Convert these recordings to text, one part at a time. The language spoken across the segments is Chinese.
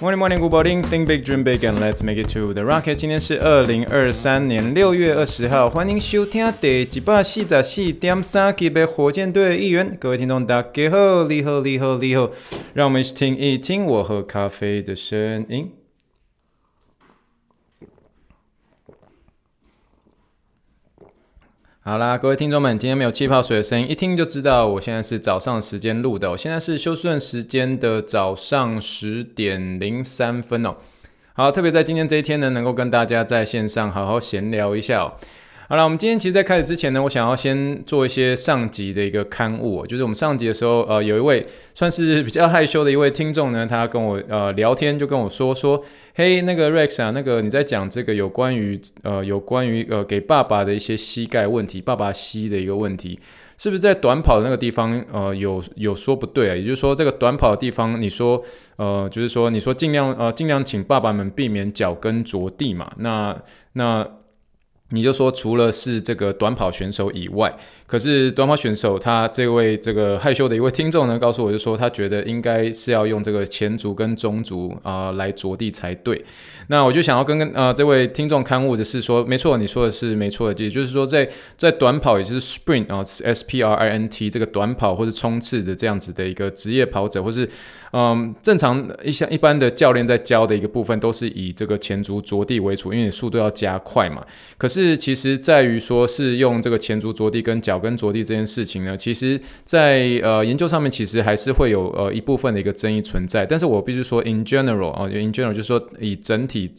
Morning, morning, good morning. Think big, dream big, and let's make it to the rocket. 今天是二零二三年六月二十号，欢迎收听第一百四十四点三 K》的火箭队一员。各位听众，大家好，你好，你好，你好，让我们一起听一听我喝咖啡的声音。好啦，各位听众们，今天没有气泡水的声音，一听就知道我现在是早上时间录的。我现在是休斯顿时间的早上十点零三分哦。好，特别在今天这一天呢，能够跟大家在线上好好闲聊一下哦。好了，我们今天其实，在开始之前呢，我想要先做一些上集的一个刊物，就是我们上集的时候，呃，有一位算是比较害羞的一位听众呢，他跟我呃聊天，就跟我说说，嘿，那个 Rex 啊，那个你在讲这个有关于呃有关于呃给爸爸的一些膝盖问题，爸爸膝的一个问题，是不是在短跑的那个地方呃有有说不对啊？也就是说，这个短跑的地方，你说呃就是说你说尽量呃尽量请爸爸们避免脚跟着地嘛，那那。你就说，除了是这个短跑选手以外，可是短跑选手他这位这个害羞的一位听众呢，告诉我就说，他觉得应该是要用这个前足跟中足啊、来着地才对。那我就想要跟跟啊、呃、这位听众刊物的是说，没错，你说的是没错的，也就是说在在短跑，也就是 sprint 啊、S P R I N T 这个短跑或是冲刺的这样子的一个职业跑者，或是嗯正常一像一般的教练在教的一个部分，都是以这个前足着地为主，因为你速度要加快嘛。可是是，其实在于说是用这个前足着地跟脚跟着地这件事情呢，其实在呃研究上面其实还是会有呃一部分的一个争议存在。但是我必须说，in general 啊，in general 就是说以整体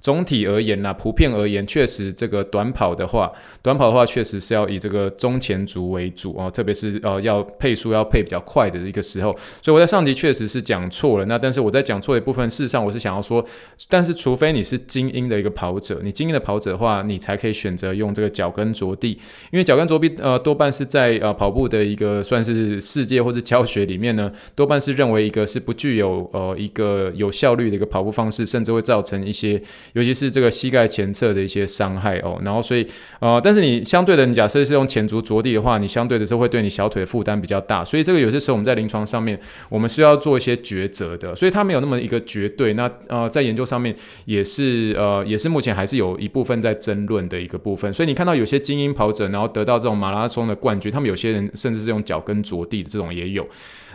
总体而言呐，普遍而言，确实这个短跑的话，短跑的话确实是要以这个中前足为主啊，特别是呃要配速要配比较快的一个时候。所以我在上集确实是讲错了。那但是我在讲错的一部分，事实上我是想要说，但是除非你是精英的一个跑者，你精英的跑者的话，你才可以。可以选择用这个脚跟着地，因为脚跟着地呃多半是在呃跑步的一个算是世界或是教学里面呢，多半是认为一个是不具有呃一个有效率的一个跑步方式，甚至会造成一些尤其是这个膝盖前侧的一些伤害哦。然后所以呃，但是你相对的，你假设是用前足着地的话，你相对的是会对你小腿的负担比较大，所以这个有些时候我们在临床上面我们是要做一些抉择的，所以它没有那么一个绝对。那呃在研究上面也是呃也是目前还是有一部分在争论的。一个部分，所以你看到有些精英跑者，然后得到这种马拉松的冠军，他们有些人甚至是用脚跟着地的这种也有。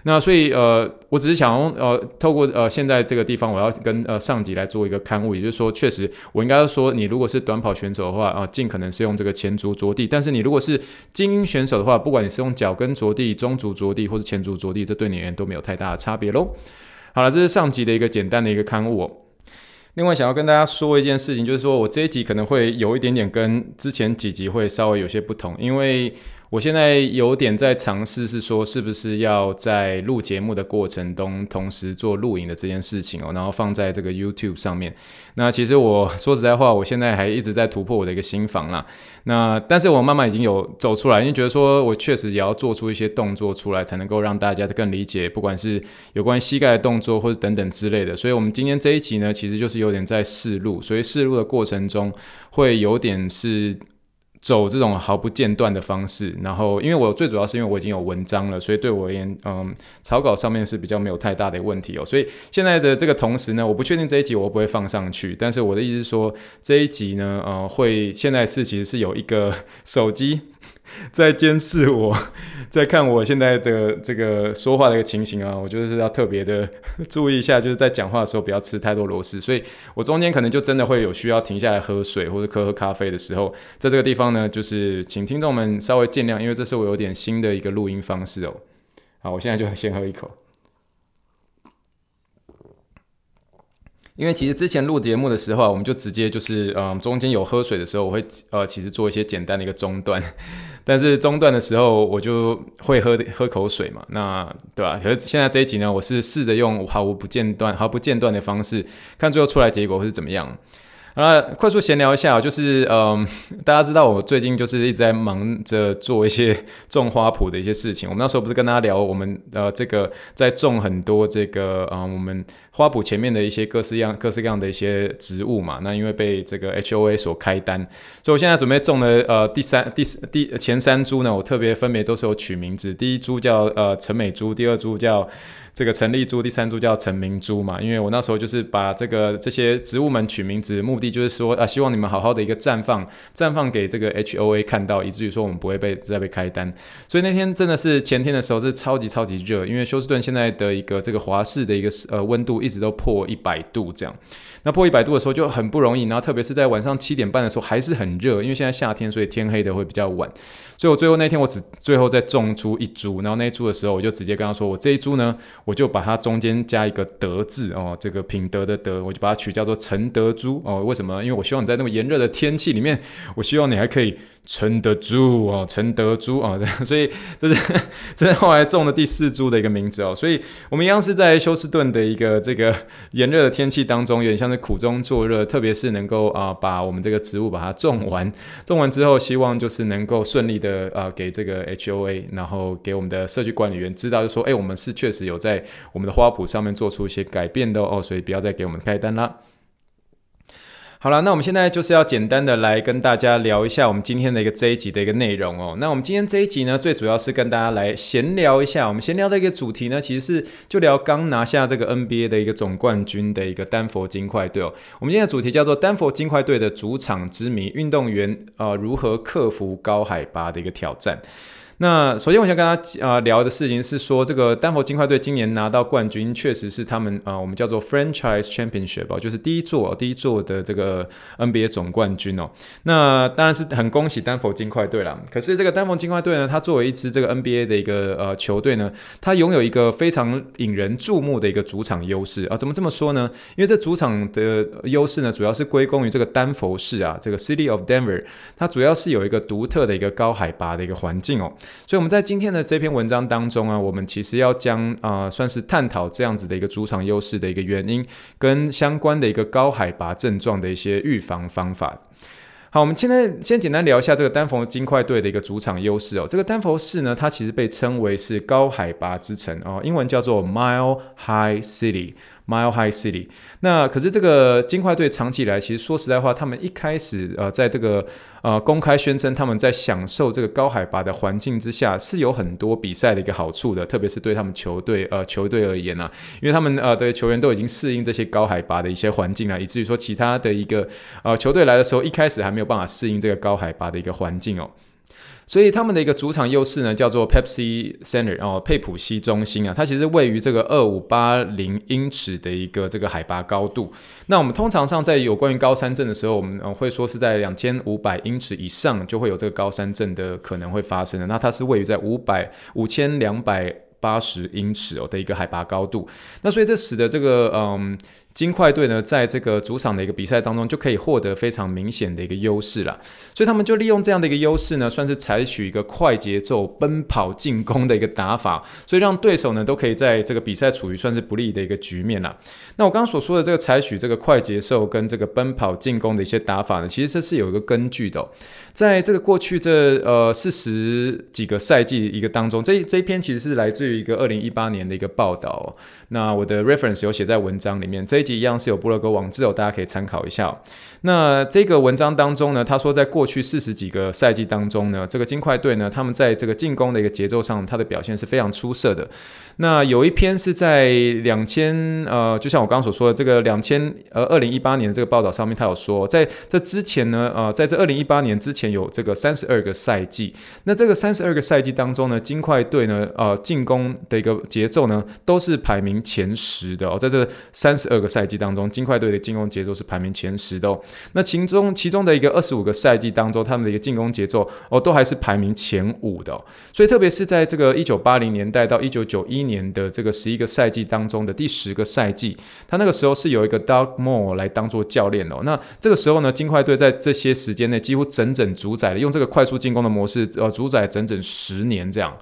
那所以呃，我只是想用呃，透过呃现在这个地方，我要跟呃上级来做一个刊物，也就是说，确实我应该说，你如果是短跑选手的话啊，呃，尽可能是用这个前足着地。但是你如果是精英选手的话，不管你是用脚跟着地、中足着地或是前足着地，这对你而言都没有太大的差别喽。好了，这是上集的一个简单的一个刊物哦。另外，想要跟大家说一件事情，就是说我这一集可能会有一点点跟之前几集会稍微有些不同，因为。我现在有点在尝试，是说是不是要在录节目的过程中同时做录影的这件事情哦，然后放在这个 YouTube 上面。那其实我说实在话，我现在还一直在突破我的一个心防啦。那但是我慢慢已经有走出来，因为觉得说我确实也要做出一些动作出来，才能够让大家更理解，不管是有关膝盖的动作或者等等之类的。所以，我们今天这一集呢，其实就是有点在试录，所以试录的过程中会有点是。走这种毫不间断的方式，然后因为我最主要是因为我已经有文章了，所以对我而言，嗯，草稿上面是比较没有太大的问题哦。所以现在的这个同时呢，我不确定这一集我会不会放上去，但是我的意思是说，这一集呢，呃，会现在是其实是有一个手机。在监视我，在看我现在的这个说话的一个情形啊，我就是要特别的 注意一下，就是在讲话的时候不要吃太多螺丝，所以我中间可能就真的会有需要停下来喝水或者喝喝咖啡的时候，在这个地方呢，就是请听众们稍微见谅，因为这是我有点新的一个录音方式哦。好，我现在就先喝一口。因为其实之前录节目的时候，我们就直接就是，嗯，中间有喝水的时候，我会呃，其实做一些简单的一个中断，但是中断的时候我就会喝喝口水嘛，那对吧？可是现在这一集呢，我是试着用毫无不间断、毫不间断的方式，看最后出来结果会是怎么样。好了，快速闲聊一下，就是嗯，大家知道我最近就是一直在忙着做一些种花圃的一些事情。我们那时候不是跟大家聊，我们呃这个在种很多这个嗯我们花圃前面的一些各式样各式各样的一些植物嘛。那因为被这个 HOA 所开单，所以我现在准备种的呃第三第第前三株呢，我特别分别都是有取名字。第一株叫呃陈美珠，第二株叫。这个陈立珠，第三株叫陈明珠嘛，因为我那时候就是把这个这些植物们取名字，目的就是说啊，希望你们好好的一个绽放，绽放给这个 HOA 看到，以至于说我们不会被再被开单。所以那天真的是前天的时候是超级超级热，因为休斯顿现在的一个这个华氏的一个呃温度一直都破一百度这样。那破一百度的时候就很不容易，然后特别是在晚上七点半的时候还是很热，因为现在夏天，所以天黑的会比较晚。所以我最后那天我只最后再种出一株，然后那一株的时候我就直接跟他说，我这一株呢，我就把它中间加一个德字哦，这个品德的德，我就把它取叫做陈德珠哦。为什么？因为我希望你在那么炎热的天气里面，我希望你还可以。陈德珠哦，陈德珠啊，所以这是这是后来种的第四株的一个名字哦。所以我们一样是在休斯顿的一个这个炎热的天气当中，有点像苦中作乐，特别是能够啊把我们这个植物把它种完，种完之后，希望就是能够顺利的啊给这个 HOA，然后给我们的社区管理员知道，就说哎，我们是确实有在我们的花圃上面做出一些改变的哦，所以不要再给我们开单啦。好了，那我们现在就是要简单的来跟大家聊一下我们今天的一个这一集的一个内容哦。那我们今天这一集呢，最主要是跟大家来闲聊一下。我们闲聊的一个主题呢，其实是就聊刚拿下这个 NBA 的一个总冠军的一个丹佛金块队哦。我们今天的主题叫做丹佛金块队的主场之谜，运动员呃如何克服高海拔的一个挑战。那首先，我想跟大家啊聊的事情是说，这个丹佛金块队今年拿到冠军，确实是他们啊，我们叫做 franchise championship 哦，就是第一座哦第一座的这个 NBA 总冠军哦。那当然是很恭喜丹佛金块队啦。可是这个丹佛金块队呢，它作为一支这个 NBA 的一个呃球队呢，它拥有一个非常引人注目的一个主场优势啊。怎么这么说呢？因为这主场的优势呢，主要是归功于这个丹佛市啊，这个 City of Denver，它主要是有一个独特的一个高海拔的一个环境哦。所以我们在今天的这篇文章当中啊，我们其实要将啊、呃，算是探讨这样子的一个主场优势的一个原因，跟相关的一个高海拔症状的一些预防方法。好，我们现在先简单聊一下这个丹佛金块队的一个主场优势哦。这个丹佛市呢，它其实被称为是高海拔之城哦，英文叫做 Mile High City。Mile High City，那可是这个金块队长期以来，其实说实在话，他们一开始呃，在这个呃公开宣称他们在享受这个高海拔的环境之下，是有很多比赛的一个好处的，特别是对他们球队呃球队而言啊，因为他们呃的球员都已经适应这些高海拔的一些环境了，以至于说其他的一个呃球队来的时候，一开始还没有办法适应这个高海拔的一个环境哦。所以他们的一个主场优势呢，叫做 Pepsi Center 哦，佩普西中心啊，它其实位于这个二五八零英尺的一个这个海拔高度。那我们通常上在有关于高山症的时候，我们会说是在两千五百英尺以上就会有这个高山症的可能会发生的。那它是位于在五百五千两百八十英尺哦的一个海拔高度。那所以这使得这个嗯。金块队呢，在这个主场的一个比赛当中，就可以获得非常明显的一个优势了。所以他们就利用这样的一个优势呢，算是采取一个快节奏奔跑进攻的一个打法，所以让对手呢都可以在这个比赛处于算是不利的一个局面了。那我刚刚所说的这个采取这个快节奏跟这个奔跑进攻的一些打法呢，其实这是有一个根据的。在这个过去这呃四十几个赛季一个当中，这这一篇其实是来自于一个二零一八年的一个报道。那我的 reference 有写在文章里面这。一样是有部落格网志哦，大家可以参考一下。那这个文章当中呢，他说在过去四十几个赛季当中呢，这个金块队呢，他们在这个进攻的一个节奏上，他的表现是非常出色的。那有一篇是在两千呃，就像我刚刚所说的这个两千呃二零一八年这个报道上面，他有说在这之前呢，呃，在这二零一八年之前有这个三十二个赛季。那这个三十二个赛季当中呢，金块队呢，呃，进攻的一个节奏呢，都是排名前十的哦。在这三十二个赛季当中，金块队的进攻节奏是排名前十的哦。那其中其中的一个二十五个赛季当中，他们的一个进攻节奏哦，都还是排名前五的。所以特别是在这个一九八零年代到一九九一年的这个十一个赛季当中的第十个赛季，他那个时候是有一个 Doug Moore 来当做教练哦。那这个时候呢，金块队在这些时间内几乎整整主宰了用这个快速进攻的模式，呃，主宰整整十年这样。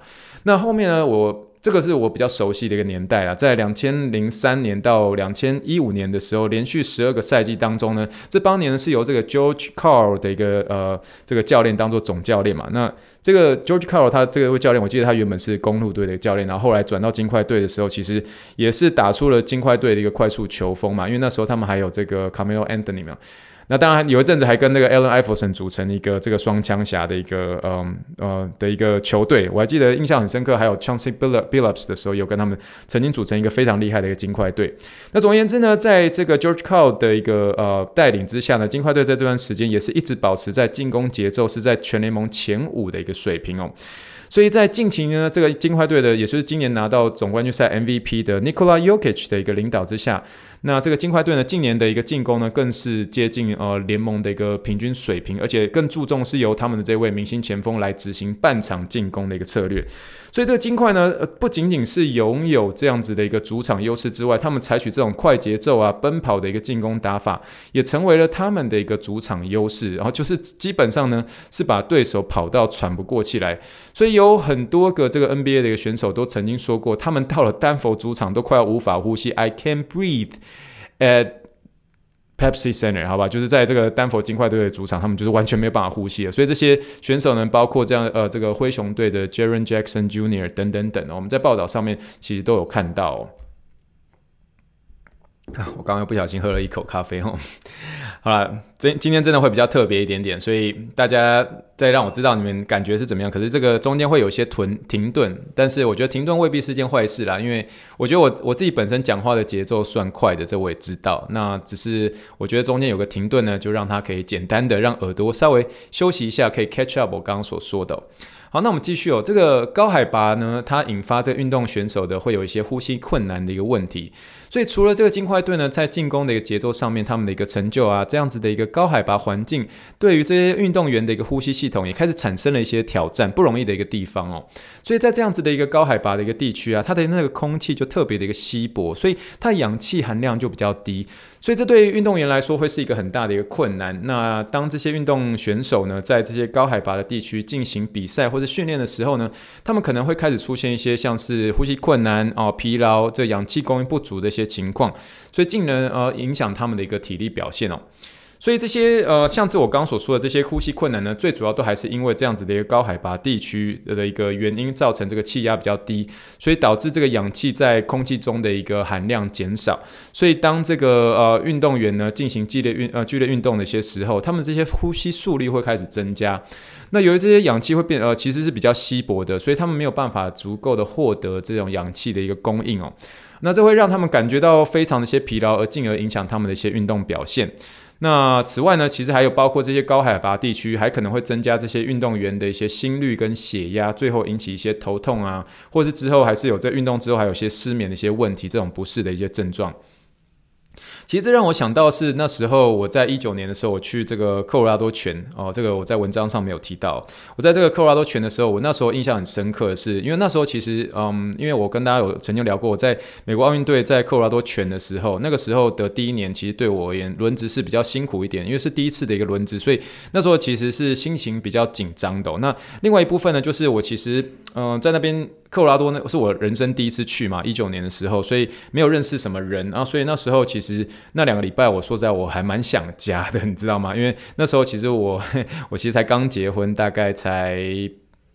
那后面呢，我。这个是我比较熟悉的一个年代啦，在两千零三年到两千一五年的时候，连续十二个赛季当中呢，这帮年是由这个 George Karl 的一个呃这个教练当做总教练嘛。那这个 George Karl 他这个位教练，我记得他原本是公路队的教练，然后后来转到金块队的时候，其实也是打出了金块队的一个快速球风嘛，因为那时候他们还有这个 Carmelo Anthony 嘛。那当然有一阵子还跟那个 Allen Iverson 组成一个这个双枪侠的一个嗯呃的一个球队，我还记得印象很深刻。还有 Chauncey Billups 的时候，有跟他们曾经组成一个非常厉害的一个金块队。那总而言之呢，在这个 George Karl 的一个呃带领之下呢，金块队在这段时间也是一直保持在进攻节奏是在全联盟前五的一个水平哦。所以在近期呢，这个金块队的也就是今年拿到总冠军赛 MVP 的 Nikola Jokic 的一个领导之下。那这个金块队呢，近年的一个进攻呢，更是接近呃联盟的一个平均水平，而且更注重是由他们的这位明星前锋来执行半场进攻的一个策略。所以这个金块呢，呃，不仅仅是拥有这样子的一个主场优势之外，他们采取这种快节奏啊、奔跑的一个进攻打法，也成为了他们的一个主场优势。然后就是基本上呢，是把对手跑到喘不过气来。所以有很多个这个 NBA 的一个选手都曾经说过，他们到了丹佛主场都快要无法呼吸，I can't breathe。At Pepsi Center，好吧，就是在这个丹佛金块队的主场，他们就是完全没有办法呼吸了。所以这些选手呢，包括这样呃，这个灰熊队的 Jaren Jackson Jr. 等等等，我们在报道上面其实都有看到。啊，我刚刚不小心喝了一口咖啡哦。好了，今今天真的会比较特别一点点，所以大家再让我知道你们感觉是怎么样。可是这个中间会有些停停顿，但是我觉得停顿未必是件坏事啦，因为我觉得我我自己本身讲话的节奏算快的，这我也知道。那只是我觉得中间有个停顿呢，就让它可以简单的让耳朵稍微休息一下，可以 catch up 我刚刚所说的。好，那我们继续哦。这个高海拔呢，它引发这个运动选手的会有一些呼吸困难的一个问题。所以除了这个金块队呢，在进攻的一个节奏上面，他们的一个成就啊，这样子的一个高海拔环境，对于这些运动员的一个呼吸系统也开始产生了一些挑战，不容易的一个地方哦。所以在这样子的一个高海拔的一个地区啊，它的那个空气就特别的一个稀薄，所以它氧气含量就比较低。所以这对于运动员来说会是一个很大的一个困难。那当这些运动选手呢，在这些高海拔的地区进行比赛或者训练的时候呢，他们可能会开始出现一些像是呼吸困难哦、疲劳、这氧气供应不足的一些情况，所以进而呃影响他们的一个体力表现哦。所以这些呃，像是我刚所说的这些呼吸困难呢，最主要都还是因为这样子的一个高海拔地区的一个原因，造成这个气压比较低，所以导致这个氧气在空气中的一个含量减少。所以当这个呃运动员呢进行激烈运呃剧烈运动的一些时候，他们这些呼吸速率会开始增加。那由于这些氧气会变呃其实是比较稀薄的，所以他们没有办法足够的获得这种氧气的一个供应哦。那这会让他们感觉到非常的一些疲劳，而进而影响他们的一些运动表现。那此外呢，其实还有包括这些高海拔地区，还可能会增加这些运动员的一些心率跟血压，最后引起一些头痛啊，或是之后还是有在运动之后还有些失眠的一些问题，这种不适的一些症状。其实这让我想到是那时候我在一九年的时候，我去这个科罗拉多泉哦，这个我在文章上没有提到。我在这个科罗拉多泉的时候，我那时候印象很深刻的是，因为那时候其实嗯，因为我跟大家有曾经聊过，我在美国奥运队在科罗拉多泉的时候，那个时候的第一年，其实对我而言轮值是比较辛苦一点，因为是第一次的一个轮值，所以那时候其实是心情比较紧张的。那另外一部分呢，就是我其实嗯在那边。科罗拉多那是我人生第一次去嘛，一九年的时候，所以没有认识什么人，啊所以那时候其实那两个礼拜，我说实在我还蛮想家的，你知道吗？因为那时候其实我 我其实才刚结婚，大概才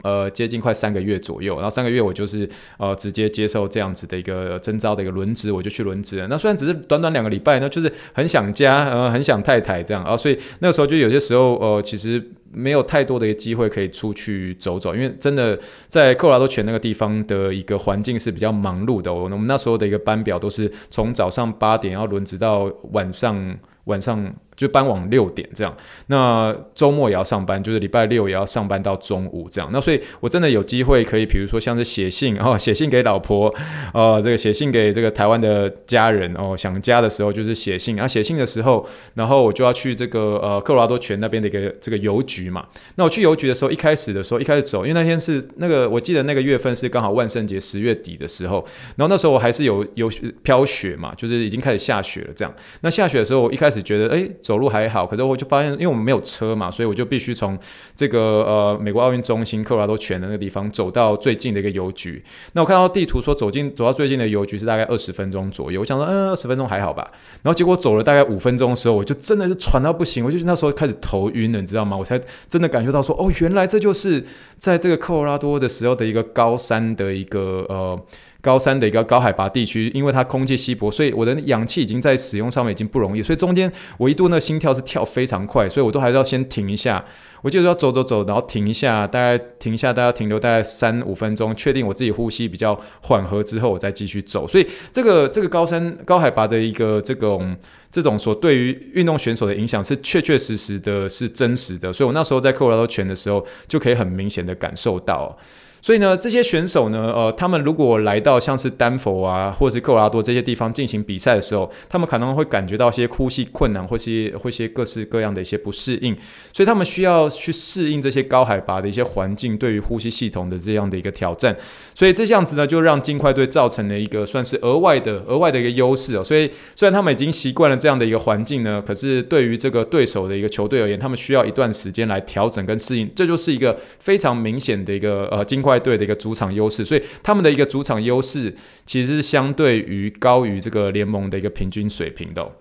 呃接近快三个月左右，然后三个月我就是呃直接接受这样子的一个征招的一个轮值，我就去轮值。那虽然只是短短两个礼拜，那就是很想家，呃很想太太这样，然后所以那个时候就有些时候呃其实。没有太多的一个机会可以出去走走，因为真的在科罗拉多泉那个地方的一个环境是比较忙碌的。我们那时候的一个班表都是从早上八点要轮值到晚上晚上。就搬往六点这样，那周末也要上班，就是礼拜六也要上班到中午这样。那所以，我真的有机会可以，比如说像是写信哦，写信给老婆，呃，这个写信给这个台湾的家人哦，想家的时候就是写信。然后写信的时候，然后我就要去这个呃科罗拉多泉那边的一个这个邮局嘛。那我去邮局的时候，一开始的时候，一开始走，因为那天是那个我记得那个月份是刚好万圣节十月底的时候，然后那时候我还是有有飘雪嘛，就是已经开始下雪了这样。那下雪的时候，我一开始觉得哎。走路还好，可是我就发现，因为我们没有车嘛，所以我就必须从这个呃美国奥运中心科罗拉多泉的那个地方走到最近的一个邮局。那我看到地图说走进走到最近的邮局是大概二十分钟左右，我想说，嗯，二十分钟还好吧。然后结果走了大概五分钟的时候，我就真的是喘到不行，我就那时候开始头晕了，你知道吗？我才真的感觉到说，哦，原来这就是在这个科罗拉多的时候的一个高山的一个呃。高山的一个高海拔地区，因为它空气稀薄，所以我的氧气已经在使用上面已经不容易，所以中间我一度那心跳是跳非常快，所以我都还是要先停一下。我记得要走走走，然后停一下，大概停一下，大概停留大概三五分钟，确定我自己呼吸比较缓和之后，我再继续走。所以这个这个高山高海拔的一个这种这种所对于运动选手的影响是确确实实的，是真实的。所以我那时候在科罗拉多泉的时候，就可以很明显的感受到。所以呢，这些选手呢，呃，他们如果来到像是丹佛啊，或者是科罗拉多这些地方进行比赛的时候，他们可能会感觉到一些呼吸困难，或是或些各式各样的一些不适应，所以他们需要去适应这些高海拔的一些环境对于呼吸系统的这样的一个挑战。所以这样子呢，就让金块队造成了一个算是额外的额外的一个优势哦。所以虽然他们已经习惯了这样的一个环境呢，可是对于这个对手的一个球队而言，他们需要一段时间来调整跟适应。这就是一个非常明显的一个呃金块。队的一个主场优势，所以他们的一个主场优势其实是相对于高于这个联盟的一个平均水平的。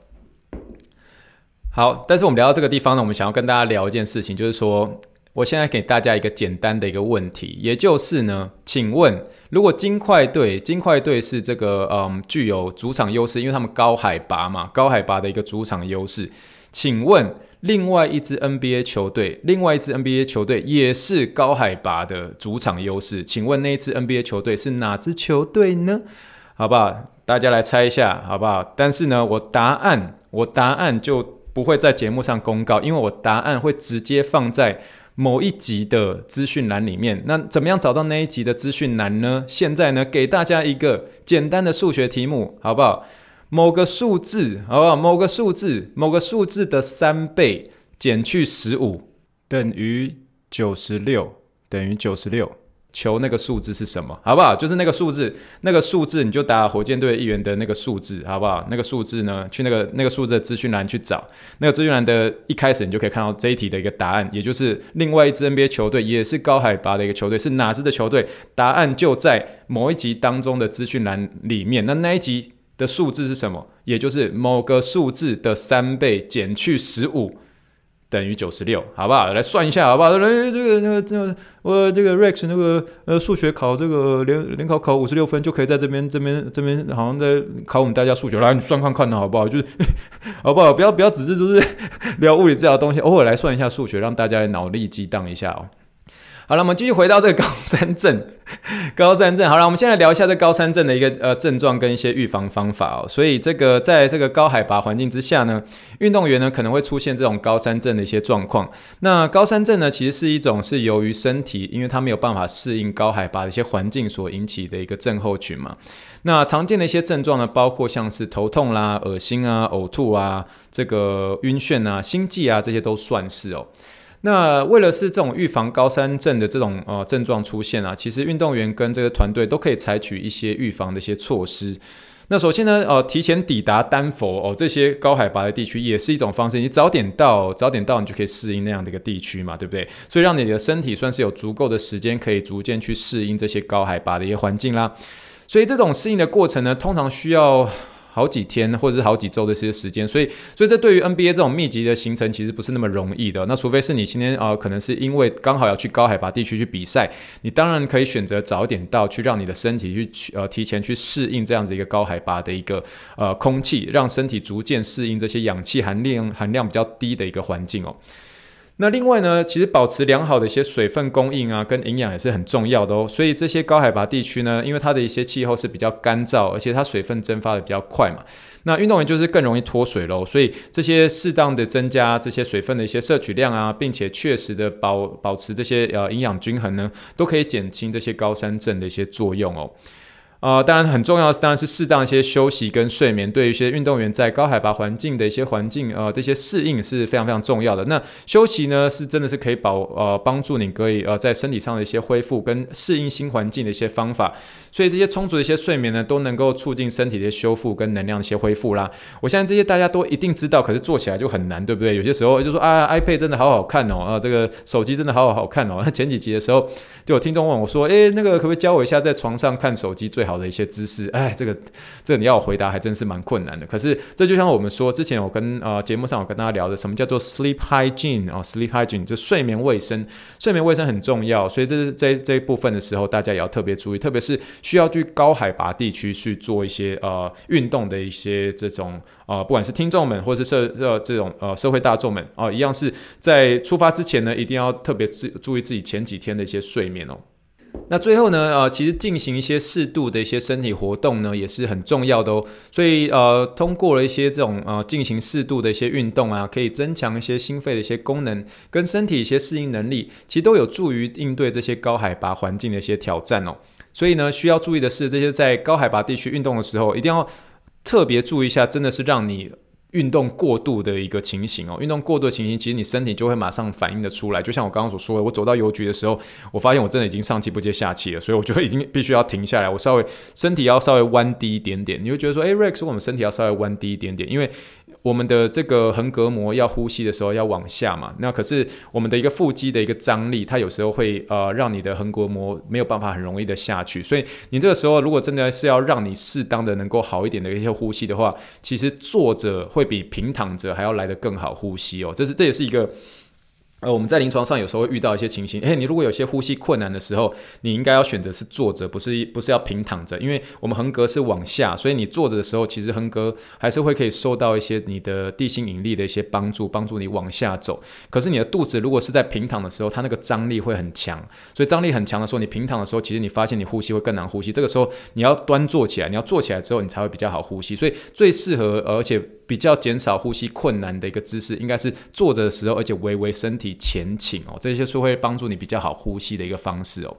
好，但是我们聊到这个地方呢，我们想要跟大家聊一件事情，就是说，我现在给大家一个简单的一个问题，也就是呢，请问，如果金块队，金块队是这个嗯具有主场优势，因为他们高海拔嘛，高海拔的一个主场优势，请问？另外一支 NBA 球队，另外一支 NBA 球队也是高海拔的主场优势。请问那一支 NBA 球队是哪支球队呢？好不好？大家来猜一下，好不好？但是呢，我答案，我答案就不会在节目上公告，因为我答案会直接放在某一集的资讯栏里面。那怎么样找到那一集的资讯栏呢？现在呢，给大家一个简单的数学题目，好不好？某个数字，好不好？某个数字，某个数字的三倍减去十五等于九十六，等于九十六。求那个数字是什么？好不好？就是那个数字，那个数字你就打火箭队议员的那个数字，好不好？那个数字呢，去那个那个数字的资讯栏去找，那个资讯栏的一开始你就可以看到这一题的一个答案，也就是另外一支 NBA 球队也是高海拔的一个球队，是哪支的球队？答案就在某一集当中的资讯栏里面。那那一集。的数字是什么？也就是某个数字的三倍减去十五等于九十六，好不好？来算一下，好不好？来，这个、那个、这个，我这个 Rex 那个呃数学考这个联联考考五十六分，就可以在这边这边这边好像在考我们大家数学，来你算看看呢，好不好？就是 好不好？不要不要只是就是 聊物理这样的东西，偶尔来算一下数学，让大家脑力激荡一下哦。好了，我们继续回到这个高山症。高山症，好了，我们现在聊一下这高山症的一个呃症状跟一些预防方法哦。所以这个在这个高海拔环境之下呢，运动员呢可能会出现这种高山症的一些状况。那高山症呢，其实是一种是由于身体因为它没有办法适应高海拔的一些环境所引起的一个症候群嘛。那常见的一些症状呢，包括像是头痛啦、恶心啊、呕吐啊、这个晕眩啊、心悸啊，这些都算是哦。那为了是这种预防高山症的这种呃症状出现啊，其实运动员跟这个团队都可以采取一些预防的一些措施。那首先呢，呃，提前抵达丹佛哦，这些高海拔的地区也是一种方式。你早点到，早点到，你就可以适应那样的一个地区嘛，对不对？所以让你的身体算是有足够的时间，可以逐渐去适应这些高海拔的一些环境啦。所以这种适应的过程呢，通常需要。好几天或者是好几周的这些时间，所以所以这对于 NBA 这种密集的行程其实不是那么容易的。那除非是你今天啊、呃，可能是因为刚好要去高海拔地区去比赛，你当然可以选择早点到，去让你的身体去呃提前去适应这样子一个高海拔的一个呃空气，让身体逐渐适应这些氧气含量含量比较低的一个环境哦。那另外呢，其实保持良好的一些水分供应啊，跟营养也是很重要的哦。所以这些高海拔地区呢，因为它的一些气候是比较干燥，而且它水分蒸发的比较快嘛，那运动员就是更容易脱水喽。所以这些适当的增加这些水分的一些摄取量啊，并且确实的保保持这些呃营养均衡呢，都可以减轻这些高山症的一些作用哦。呃，当然很重要的，当然是适当一些休息跟睡眠，对于一些运动员在高海拔环境的一些环境，呃，这些适应是非常非常重要的。那休息呢，是真的是可以保呃帮助你可以呃在身体上的一些恢复跟适应新环境的一些方法。所以这些充足的一些睡眠呢，都能够促进身体的修复跟能量的一些恢复啦。我相信这些大家都一定知道，可是做起来就很难，对不对？有些时候就说啊，iPad 真的好好看哦，啊，这个手机真的好好好看哦。那前几集的时候，就有听众问我说，诶，那个可不可以教我一下在床上看手机最好的一些姿势？哎，这个这个你要我回答还真是蛮困难的。可是这就像我们说，之前我跟呃节目上我跟大家聊的，什么叫做 sleep hygiene 啊，sleep hygiene 就睡眠卫生，睡眠卫生很重要，所以这这这一部分的时候，大家也要特别注意，特别是需要去高海拔地区去做一些呃运动的一些这种呃，不管是听众们或是社呃这种呃社会大众们哦、一样是在出发之前呢，一定要特别注注意自己前几天的一些睡眠哦。那最后呢，呃，其实进行一些适度的一些身体活动呢，也是很重要的哦。所以，呃，通过了一些这种呃进行适度的一些运动啊，可以增强一些心肺的一些功能，跟身体一些适应能力，其实都有助于应对这些高海拔环境的一些挑战哦。所以呢，需要注意的是，这些在高海拔地区运动的时候，一定要特别注意一下，真的是让你。运动过度的一个情形哦，运动过度的情形，其实你身体就会马上反应的出来。就像我刚刚所说的，我走到邮局的时候，我发现我真的已经上气不接下气了，所以我觉得已经必须要停下来，我稍微身体要稍微弯低一点点。你会觉得说，诶，Rex，我们身体要稍微弯低一点点，因为。我们的这个横膈膜要呼吸的时候要往下嘛，那可是我们的一个腹肌的一个张力，它有时候会呃让你的横膈膜没有办法很容易的下去，所以你这个时候如果真的是要让你适当的能够好一点的一些呼吸的话，其实坐着会比平躺着还要来得更好呼吸哦，这是这也是一个。呃，我们在临床上有时候会遇到一些情形，诶，你如果有些呼吸困难的时候，你应该要选择是坐着，不是不是要平躺着，因为我们横膈是往下，所以你坐着的时候，其实横膈还是会可以受到一些你的地心引力的一些帮助，帮助你往下走。可是你的肚子如果是在平躺的时候，它那个张力会很强，所以张力很强的时候，你平躺的时候，其实你发现你呼吸会更难呼吸。这个时候你要端坐起来，你要坐起来之后，你才会比较好呼吸。所以最适合而且。比较减少呼吸困难的一个姿势，应该是坐着的时候，而且微微身体前倾哦，这些是会帮助你比较好呼吸的一个方式哦。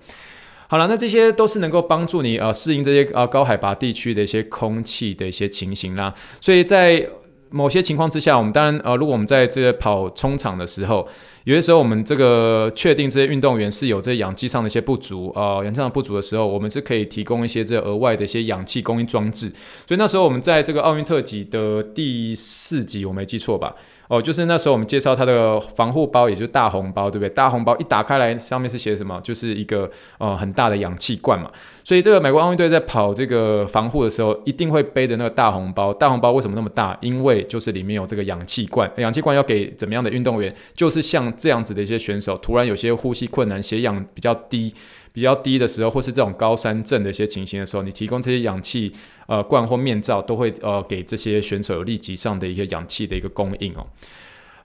好了，那这些都是能够帮助你呃适应这些呃高海拔地区的一些空气的一些情形啦。所以在某些情况之下，我们当然呃，如果我们在这个跑冲场的时候，有些时候我们这个确定这些运动员是有这氧气上的一些不足呃，氧气上不足的时候，我们是可以提供一些这额外的一些氧气供应装置。所以那时候我们在这个奥运特辑的第四集，我没记错吧？哦，就是那时候我们介绍它的防护包，也就是大红包，对不对？大红包一打开来，上面是写什么？就是一个呃很大的氧气罐嘛。所以这个美国奥运队在跑这个防护的时候，一定会背着那个大红包。大红包为什么那么大？因为就是里面有这个氧气罐。氧气罐要给怎么样的运动员？就是像这样子的一些选手，突然有些呼吸困难、血氧比较低。比较低的时候，或是这种高山症的一些情形的时候，你提供这些氧气呃罐或面罩，都会呃给这些选手有立即上的一个氧气的一个供应哦。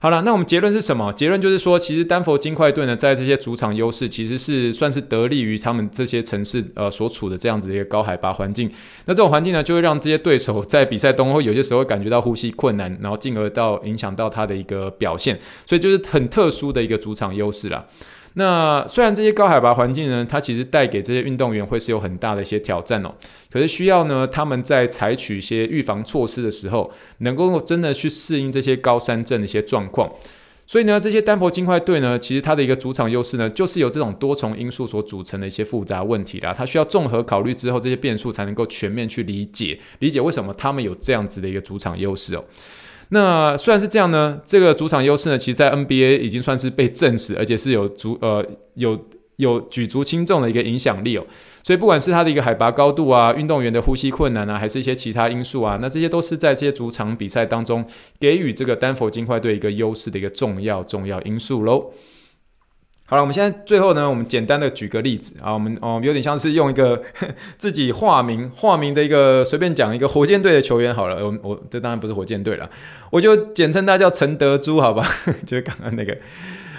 好了，那我们结论是什么？结论就是说，其实丹佛金块队呢，在这些主场优势，其实是算是得力于他们这些城市呃所处的这样子的一个高海拔环境。那这种环境呢，就会让这些对手在比赛中会有些时候感觉到呼吸困难，然后进而到影响到他的一个表现。所以就是很特殊的一个主场优势了。那虽然这些高海拔环境呢，它其实带给这些运动员会是有很大的一些挑战哦，可是需要呢，他们在采取一些预防措施的时候，能够真的去适应这些高山症的一些状况。所以呢，这些丹佛金块队呢，其实它的一个主场优势呢，就是由这种多重因素所组成的一些复杂问题啦。它需要综合考虑之后，这些变数才能够全面去理解，理解为什么他们有这样子的一个主场优势哦。那虽然是这样呢，这个主场优势呢，其实在 NBA 已经算是被证实，而且是有足呃有有举足轻重的一个影响力哦。所以不管是它的一个海拔高度啊，运动员的呼吸困难啊，还是一些其他因素啊，那这些都是在这些主场比赛当中给予这个丹佛金块队一个优势的一个重要重要因素喽。好了，我们现在最后呢，我们简单的举个例子。啊，我们哦有点像是用一个 自己化名化名的一个随便讲一个火箭队的球员好了，我我这当然不是火箭队了，我就简称他叫陈德珠，好吧，就是刚刚那个。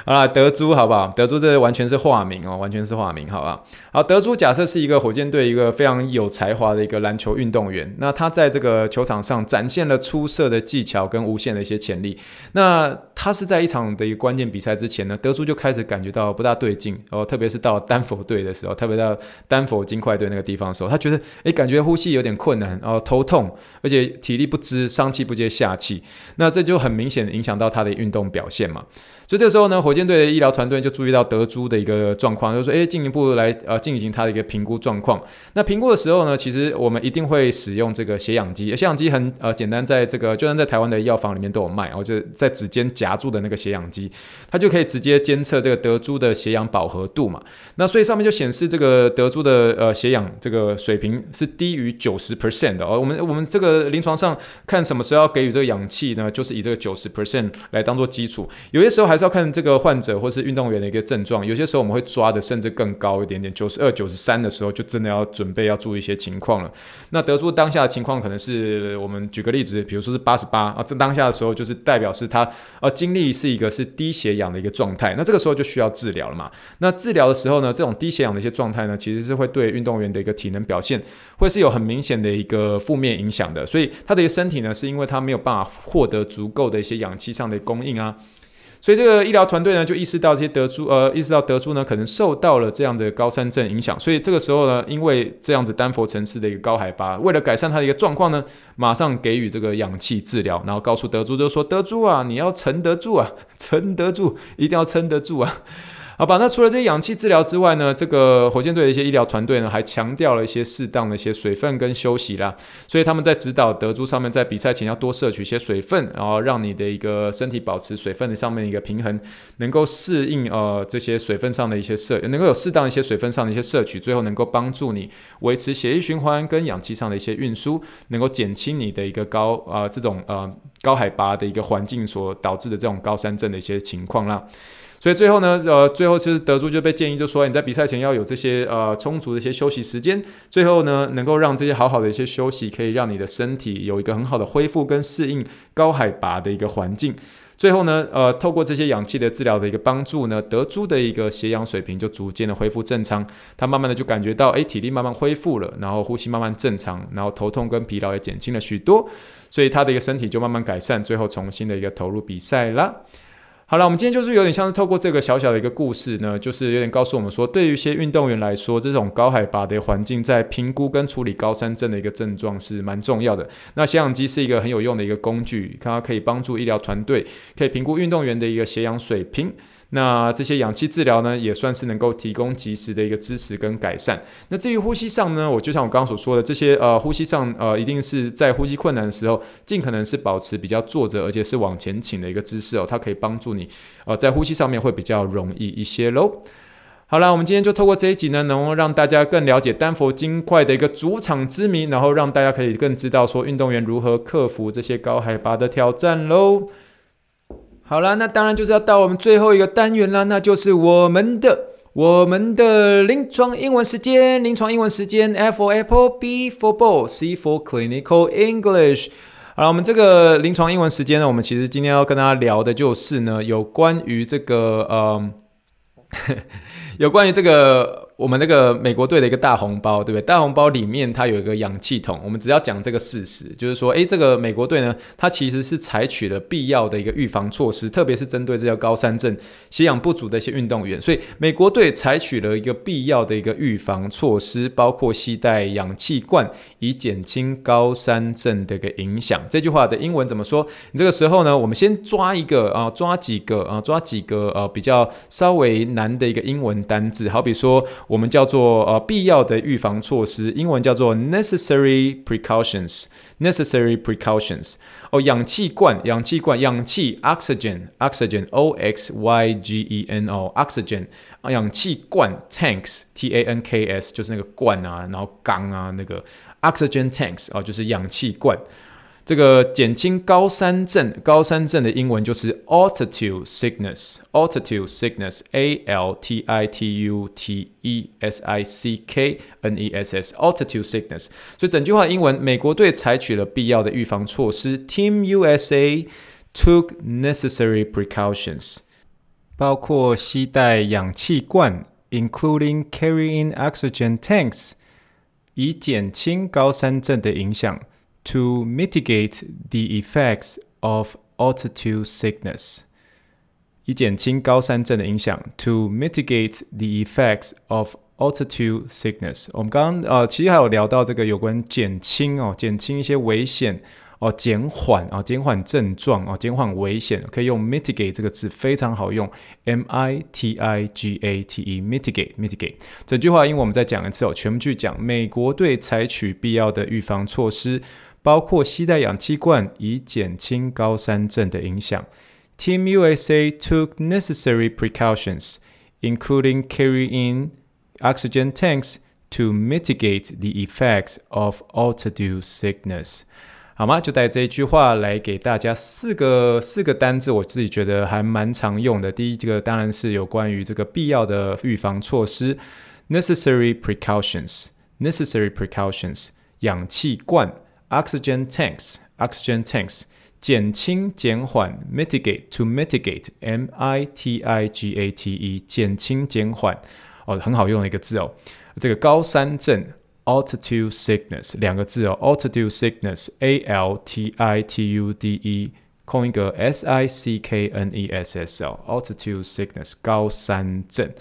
好啦，德珠好不好？德珠这完全是化名哦，完全是化名，好吧好？德珠假设是一个火箭队一个非常有才华的一个篮球运动员，那他在这个球场上展现了出色的技巧跟无限的一些潜力。那他是在一场的一个关键比赛之前呢，德珠就开始感觉到不大对劲哦，特别是到丹佛队的时候，特别到丹佛金块队那个地方的时候，他觉得诶，感觉呼吸有点困难哦，头痛，而且体力不支，上气不接下气，那这就很明显的影响到他的运动表现嘛。所以这时候呢，火箭队的医疗团队就注意到德珠的一个状况，就是说，诶，进一步来呃进行他的一个评估状况。那评估的时候呢，其实我们一定会使用这个血氧机，血氧机很呃简单，在这个就算在台湾的药房里面都有卖，哦就在指尖夹住的那个血氧机，它就可以直接监测这个德珠的血氧饱和度嘛。那所以上面就显示这个德珠的呃血氧这个水平是低于九十 percent 的哦。我们我们这个临床上看什么时候要给予这个氧气呢？就是以这个九十 percent 来当做基础，有些时候。还是要看这个患者或是运动员的一个症状，有些时候我们会抓的甚至更高一点点，九十二、九十三的时候就真的要准备要注意一些情况了。那得出当下的情况可能是我们举个例子，比如说是八十八啊，这当下的时候就是代表是他呃精力是一个是低血氧的一个状态，那这个时候就需要治疗了嘛。那治疗的时候呢，这种低血氧的一些状态呢，其实是会对运动员的一个体能表现会是有很明显的一个负面影响的，所以他的一个身体呢，是因为他没有办法获得足够的一些氧气上的供应啊。所以这个医疗团队呢，就意识到这些德珠，呃，意识到德珠呢可能受到了这样的高山症影响。所以这个时候呢，因为这样子丹佛城市的一个高海拔，为了改善它的一个状况呢，马上给予这个氧气治疗，然后告诉德珠就说：“德珠啊，你要撑得住啊，撑得住，一定要撑得住啊。”好吧，那除了这些氧气治疗之外呢，这个火箭队的一些医疗团队呢，还强调了一些适当的一些水分跟休息啦。所以他们在指导德珠上面，在比赛前要多摄取一些水分，然后让你的一个身体保持水分的上面一个平衡，能够适应呃这些水分上的一些摄，能够有适当一些水分上的一些摄取，最后能够帮助你维持血液循环跟氧气上的一些运输，能够减轻你的一个高啊、呃、这种呃高海拔的一个环境所导致的这种高山症的一些情况啦。所以最后呢，呃，最后其实德珠就被建议，就说你在比赛前要有这些呃充足的一些休息时间，最后呢，能够让这些好好的一些休息，可以让你的身体有一个很好的恢复跟适应高海拔的一个环境。最后呢，呃，透过这些氧气的治疗的一个帮助呢，德珠的一个血氧水平就逐渐的恢复正常，他慢慢的就感觉到，哎，体力慢慢恢复了，然后呼吸慢慢正常，然后头痛跟疲劳也减轻了许多，所以他的一个身体就慢慢改善，最后重新的一个投入比赛了。好了，我们今天就是有点像是透过这个小小的一个故事呢，就是有点告诉我们说，对于一些运动员来说，这种高海拔的环境在评估跟处理高山症的一个症状是蛮重要的。那血氧机是一个很有用的一个工具，它可以帮助医疗团队可以评估运动员的一个血氧水平。那这些氧气治疗呢，也算是能够提供及时的一个支持跟改善。那至于呼吸上呢，我就像我刚刚所说的，这些呃呼吸上呃一定是在呼吸困难的时候，尽可能是保持比较坐着，而且是往前倾的一个姿势哦，它可以帮助你呃在呼吸上面会比较容易一些喽。好了，我们今天就透过这一集呢，能够让大家更了解丹佛金块的一个主场之谜，然后让大家可以更知道说运动员如何克服这些高海拔的挑战喽。好啦，那当然就是要到我们最后一个单元啦，那就是我们的我们的临床英文时间。临床英文时间，F for Apple，B for Ball，C for Clinical English。好了，我们这个临床英文时间呢，我们其实今天要跟大家聊的就是呢，有关于这个呃，有关于这个。我们那个美国队的一个大红包，对不对？大红包里面它有一个氧气筒。我们只要讲这个事实，就是说，诶，这个美国队呢，它其实是采取了必要的一个预防措施，特别是针对这些高山症、吸氧不足的一些运动员。所以，美国队采取了一个必要的一个预防措施，包括携带氧气罐，以减轻高山症的一个影响。这句话的英文怎么说？你这个时候呢，我们先抓一个啊，抓几个啊，抓几个呃、啊、比较稍微难的一个英文单字，好比说。我们叫做呃必要的预防措施，英文叫做 necessary precautions，necessary precautions。哦，氧气罐，氧气罐，氧气 oxygen，oxygen，o x y g e n o，oxygen，氧气罐 tanks，t a n k s，就是那个罐啊，然后缸啊，那个 oxygen tanks 哦，就是氧气罐。这个减轻高山症，高山症的英文就是 altitude sickness，altitude sickness，a l t i t u t e s i c k n e s s，altitude sickness。所以整句话的英文，美国队采取了必要的预防措施，Team USA took necessary precautions。包括携带氧气罐，including carrying oxygen tanks，以减轻高山症的影响，to mitigate the effects of altitude sickness。以减轻高山症的影响，to mitigate the effects of altitude sickness。我们刚刚呃，其实还有聊到这个有关减轻哦，减轻一些危险哦，减缓啊，减缓症状啊，减缓危险，可以用 mitigate 这个字，非常好用，m i t i g a t e，mitigate，mitigate。整句话，因为我们再讲一次哦，全部去讲。美国队采取必要的预防措施，包括携带氧气罐，以减轻高山症的影响。Team USA took necessary precautions, including carrying oxygen tanks to mitigate the effects of altitude sickness. 好吗？就带这一句话来给大家四个四个单字，我自己觉得还蛮常用的。第一个当然是有关于这个必要的预防措施，necessary precautions, necessary precautions，氧气罐 ，oxygen tanks，oxygen tanks。减轻、减缓，mitigate to mitigate，m i t i g a t e，减轻、减缓，哦，很好用的一个字哦。这个高山症，altitude sickness，两个字哦，altitude sickness，a l t i t u d e，空一个 s i c k n e s s 哦，altitude sickness，高山症。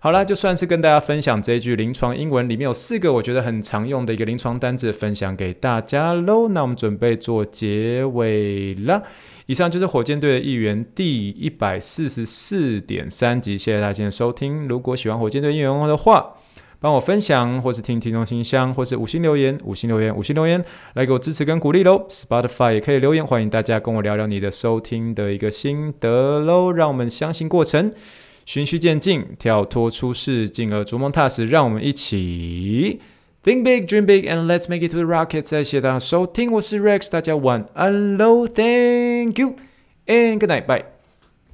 好啦，就算是跟大家分享这一句临床英文，里面有四个我觉得很常用的一个临床单字，分享给大家喽。那我们准备做结尾了。以上就是火箭队的一员第一百四十四点三集，谢谢大家的收听。如果喜欢火箭队应援文的话，帮我分享，或是听听众信箱，或是五星留言，五星留言，五星留言，来给我支持跟鼓励喽。Spotify 也可以留言，欢迎大家跟我聊聊你的收听的一个心得喽。让我们相信过程。循序渐进，跳脱出世，进而逐梦踏实。让我们一起 think big, dream big, and let's make it to the rocket。谢谢大家收听，我是 Rex，大家晚安喽，Thank you and good night, bye。